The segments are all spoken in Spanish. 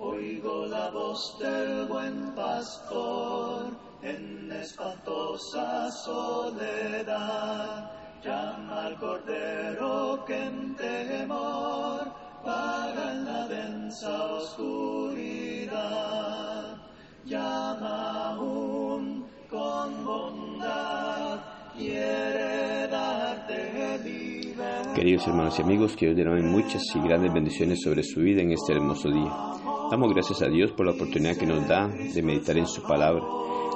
Oigo la voz del buen pastor en espantosa soledad. Llama al cordero que en temor vaga en la densa oscuridad. Llama aún con bondad, quiere darte libertad. Queridos hermanos y amigos, que derrame muchas y grandes bendiciones sobre su vida en este hermoso día. Damos gracias a Dios por la oportunidad que nos da de meditar en su palabra.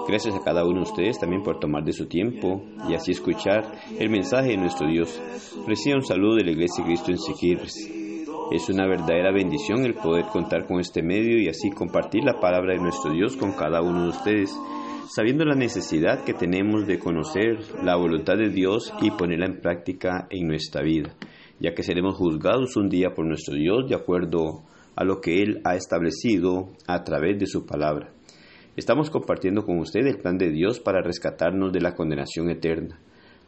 Gracias a cada uno de ustedes también por tomar de su tiempo y así escuchar el mensaje de nuestro Dios. Reciba un saludo de la Iglesia de Cristo en Siquirres. Es una verdadera bendición el poder contar con este medio y así compartir la palabra de nuestro Dios con cada uno de ustedes, sabiendo la necesidad que tenemos de conocer la voluntad de Dios y ponerla en práctica en nuestra vida, ya que seremos juzgados un día por nuestro Dios de acuerdo a lo que Él ha establecido a través de su palabra. Estamos compartiendo con usted el plan de Dios para rescatarnos de la condenación eterna,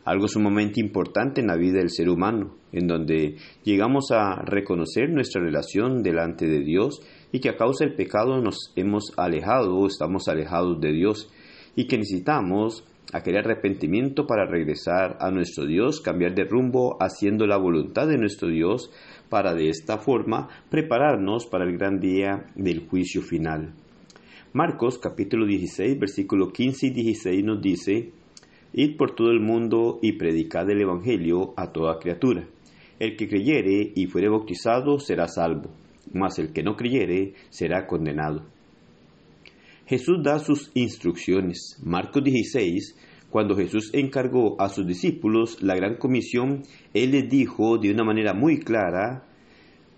algo sumamente importante en la vida del ser humano, en donde llegamos a reconocer nuestra relación delante de Dios y que a causa del pecado nos hemos alejado o estamos alejados de Dios y que necesitamos aquel arrepentimiento para regresar a nuestro Dios, cambiar de rumbo haciendo la voluntad de nuestro Dios para de esta forma prepararnos para el gran día del juicio final. Marcos capítulo 16 versículo 15 y 16 nos dice, Id por todo el mundo y predicad el Evangelio a toda criatura. El que creyere y fuere bautizado será salvo, mas el que no creyere será condenado. Jesús da sus instrucciones. Marcos 16, cuando Jesús encargó a sus discípulos la gran comisión, Él les dijo de una manera muy clara,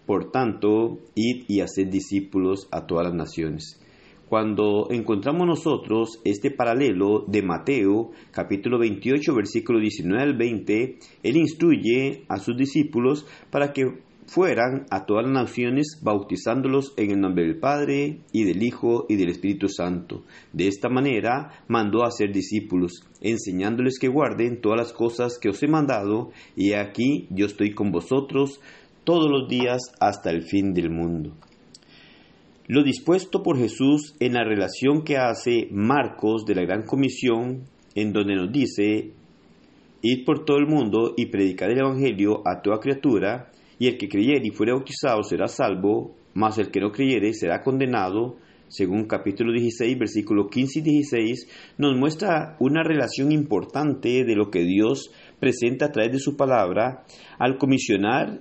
por tanto, id y haced discípulos a todas las naciones. Cuando encontramos nosotros este paralelo de Mateo, capítulo 28, versículo 19 al 20, Él instruye a sus discípulos para que fueran a todas las naciones bautizándolos en el nombre del Padre y del Hijo y del Espíritu Santo. De esta manera mandó a ser discípulos, enseñándoles que guarden todas las cosas que os he mandado, y aquí yo estoy con vosotros todos los días hasta el fin del mundo. Lo dispuesto por Jesús en la relación que hace Marcos de la Gran Comisión, en donde nos dice, Id por todo el mundo y predicad el Evangelio a toda criatura, y el que creyere y fuere bautizado será salvo, mas el que no creyere será condenado, según capítulo 16, versículos 15 y 16, nos muestra una relación importante de lo que Dios presenta a través de su palabra al comisionar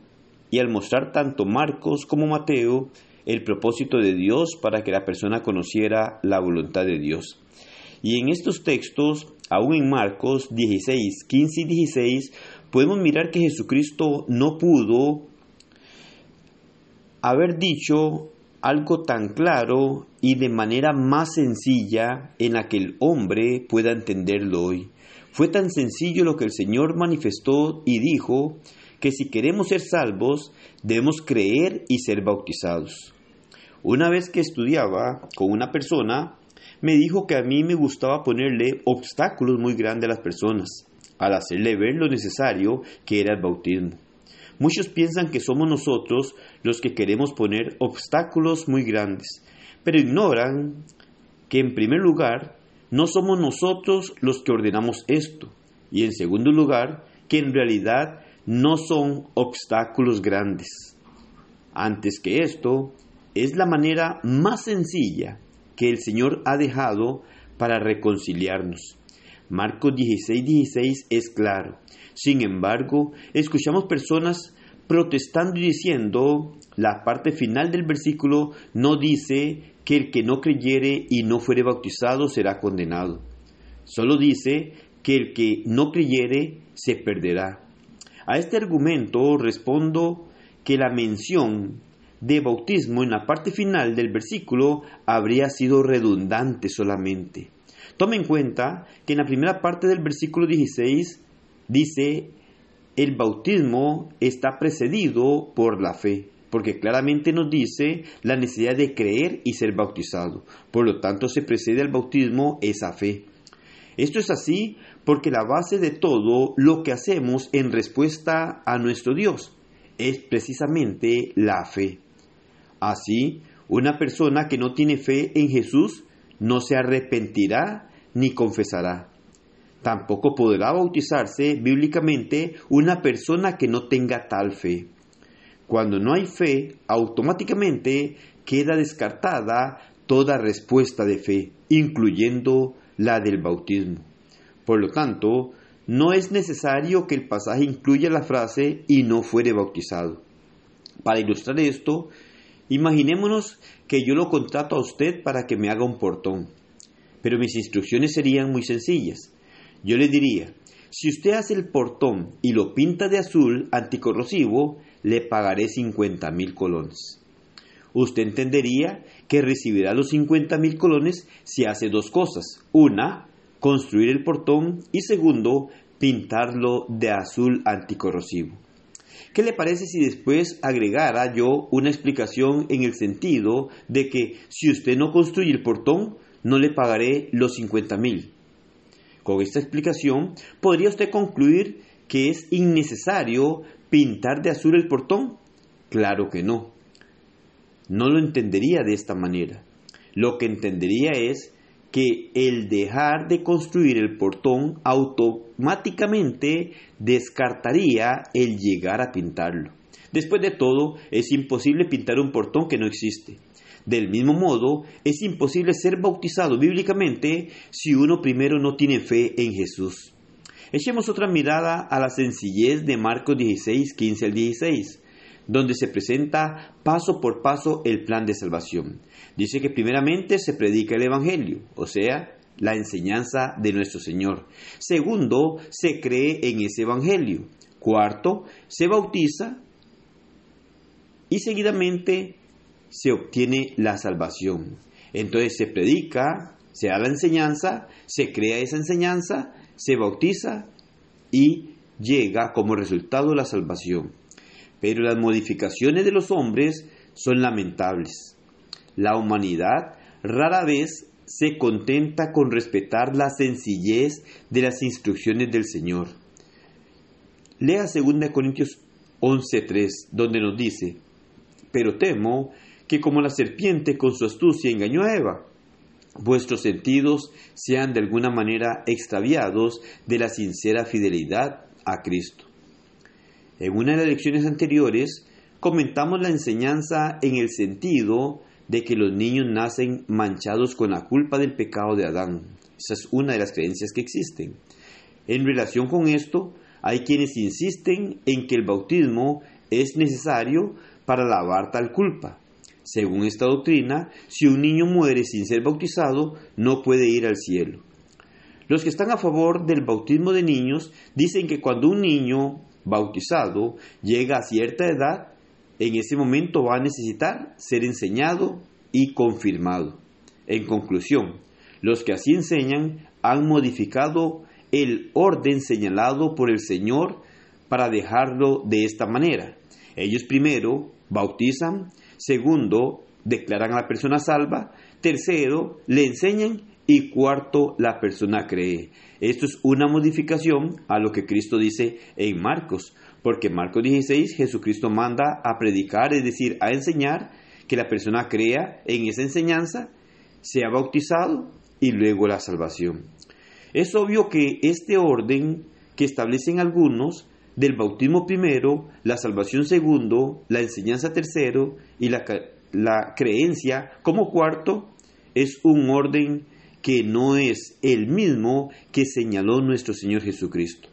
y al mostrar tanto Marcos como Mateo el propósito de Dios para que la persona conociera la voluntad de Dios. Y en estos textos, aún en Marcos 16, 15 y 16, podemos mirar que Jesucristo no pudo haber dicho algo tan claro y de manera más sencilla en la que el hombre pueda entenderlo hoy. Fue tan sencillo lo que el Señor manifestó y dijo que si queremos ser salvos debemos creer y ser bautizados. Una vez que estudiaba con una persona, me dijo que a mí me gustaba ponerle obstáculos muy grandes a las personas, al hacerle ver lo necesario que era el bautismo. Muchos piensan que somos nosotros los que queremos poner obstáculos muy grandes, pero ignoran que en primer lugar no somos nosotros los que ordenamos esto, y en segundo lugar que en realidad no son obstáculos grandes. Antes que esto, es la manera más sencilla que el Señor ha dejado para reconciliarnos. Marcos 16, 16 es claro. Sin embargo, escuchamos personas protestando y diciendo, la parte final del versículo no dice que el que no creyere y no fuere bautizado será condenado. Solo dice que el que no creyere se perderá. A este argumento respondo que la mención de bautismo en la parte final del versículo habría sido redundante solamente. Tome en cuenta que en la primera parte del versículo 16 dice, el bautismo está precedido por la fe, porque claramente nos dice la necesidad de creer y ser bautizado. Por lo tanto, se precede al bautismo esa fe. Esto es así porque la base de todo lo que hacemos en respuesta a nuestro Dios es precisamente la fe. Así, Una persona que no tiene fe en Jesús no se arrepentirá ni confesará. Tampoco podrá bautizarse bíblicamente una persona que no tenga tal fe. Cuando no hay fe, automáticamente queda descartada toda respuesta de fe, incluyendo la del bautismo. Por lo tanto, no es necesario que el pasaje incluya la frase y no fuere bautizado. Para ilustrar esto, imaginémonos que yo lo contrato a usted para que me haga un portón, pero mis instrucciones serían muy sencillas. Yo le diría, si usted hace el portón y lo pinta de azul anticorrosivo, le pagaré 50 mil colones. Usted entendería que recibirá los 50 mil colones si hace dos cosas. Una, construir el portón y segundo, pintarlo de azul anticorrosivo. ¿Qué le parece si después agregara yo una explicación en el sentido de que si usted no construye el portón, no le pagaré los 50 mil? Con esta explicación, ¿podría usted concluir que es innecesario pintar de azul el portón? Claro que no. No lo entendería de esta manera. Lo que entendería es que el dejar de construir el portón automáticamente descartaría el llegar a pintarlo. Después de todo, es imposible pintar un portón que no existe. Del mismo modo, es imposible ser bautizado bíblicamente si uno primero no tiene fe en Jesús. Echemos otra mirada a la sencillez de Marcos 16, 15 al 16 donde se presenta paso por paso el plan de salvación. Dice que primeramente se predica el Evangelio, o sea, la enseñanza de nuestro Señor. Segundo, se cree en ese Evangelio. Cuarto, se bautiza y seguidamente se obtiene la salvación. Entonces se predica, se da la enseñanza, se crea esa enseñanza, se bautiza y llega como resultado la salvación pero las modificaciones de los hombres son lamentables. La humanidad rara vez se contenta con respetar la sencillez de las instrucciones del Señor. Lea 2 Corintios 11:3, donde nos dice, pero temo que como la serpiente con su astucia engañó a Eva, vuestros sentidos sean de alguna manera extraviados de la sincera fidelidad a Cristo. En una de las lecciones anteriores comentamos la enseñanza en el sentido de que los niños nacen manchados con la culpa del pecado de Adán. Esa es una de las creencias que existen. En relación con esto, hay quienes insisten en que el bautismo es necesario para lavar tal culpa. Según esta doctrina, si un niño muere sin ser bautizado, no puede ir al cielo. Los que están a favor del bautismo de niños dicen que cuando un niño bautizado llega a cierta edad, en ese momento va a necesitar ser enseñado y confirmado. En conclusión, los que así enseñan han modificado el orden señalado por el Señor para dejarlo de esta manera. Ellos primero bautizan, segundo declaran a la persona salva, tercero le enseñan y cuarto la persona cree. Esto es una modificación a lo que Cristo dice en Marcos, porque en Marcos 16 Jesucristo manda a predicar, es decir, a enseñar, que la persona crea en esa enseñanza, sea bautizado y luego la salvación. Es obvio que este orden que establecen algunos, del bautismo primero, la salvación segundo, la enseñanza tercero y la, la creencia como cuarto, es un orden que no es el mismo que señaló nuestro Señor Jesucristo.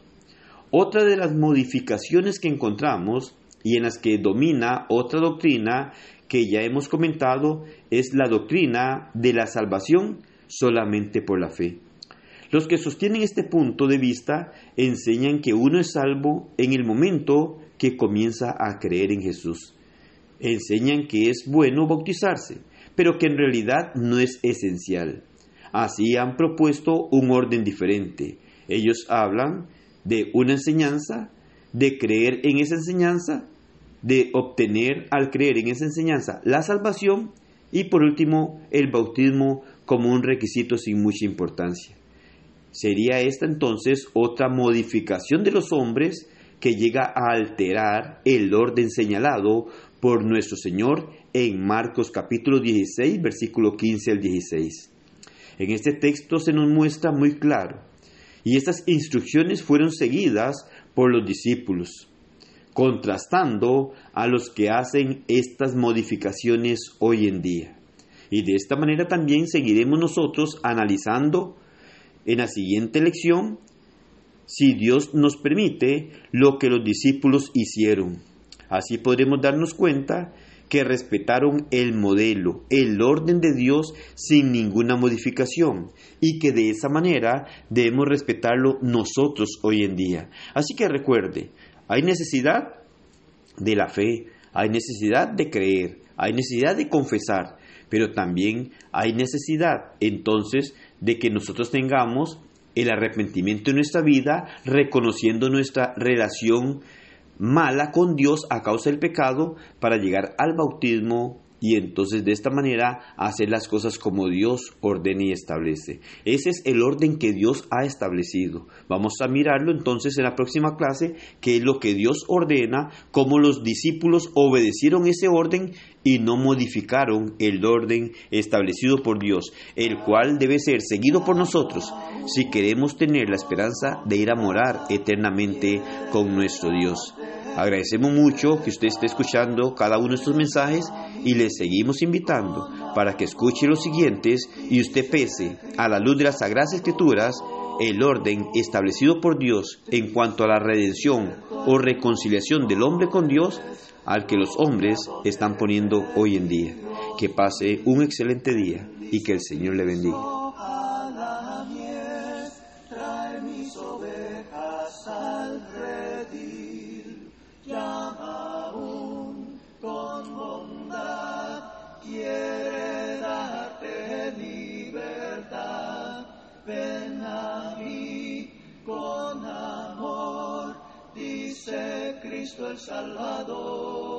Otra de las modificaciones que encontramos y en las que domina otra doctrina que ya hemos comentado es la doctrina de la salvación solamente por la fe. Los que sostienen este punto de vista enseñan que uno es salvo en el momento que comienza a creer en Jesús. Enseñan que es bueno bautizarse, pero que en realidad no es esencial. Así han propuesto un orden diferente. Ellos hablan de una enseñanza, de creer en esa enseñanza, de obtener al creer en esa enseñanza la salvación y por último el bautismo como un requisito sin mucha importancia. Sería esta entonces otra modificación de los hombres que llega a alterar el orden señalado por nuestro Señor en Marcos capítulo 16, versículo 15 al 16. En este texto se nos muestra muy claro, y estas instrucciones fueron seguidas por los discípulos, contrastando a los que hacen estas modificaciones hoy en día. Y de esta manera también seguiremos nosotros analizando en la siguiente lección, si Dios nos permite, lo que los discípulos hicieron. Así podremos darnos cuenta que respetaron el modelo, el orden de Dios sin ninguna modificación y que de esa manera debemos respetarlo nosotros hoy en día. Así que recuerde, hay necesidad de la fe, hay necesidad de creer, hay necesidad de confesar, pero también hay necesidad entonces de que nosotros tengamos el arrepentimiento en nuestra vida, reconociendo nuestra relación mala con Dios a causa del pecado para llegar al bautismo y entonces de esta manera hacer las cosas como Dios ordena y establece. Ese es el orden que Dios ha establecido. Vamos a mirarlo entonces en la próxima clase, que es lo que Dios ordena, cómo los discípulos obedecieron ese orden y no modificaron el orden establecido por Dios, el cual debe ser seguido por nosotros si queremos tener la esperanza de ir a morar eternamente con nuestro Dios. Agradecemos mucho que usted esté escuchando cada uno de estos mensajes y le seguimos invitando para que escuche los siguientes y usted pese a la luz de las Sagradas Escrituras el orden establecido por Dios en cuanto a la redención o reconciliación del hombre con Dios al que los hombres están poniendo hoy en día. Que pase un excelente día y que el Señor le bendiga. Cristo el Salvador.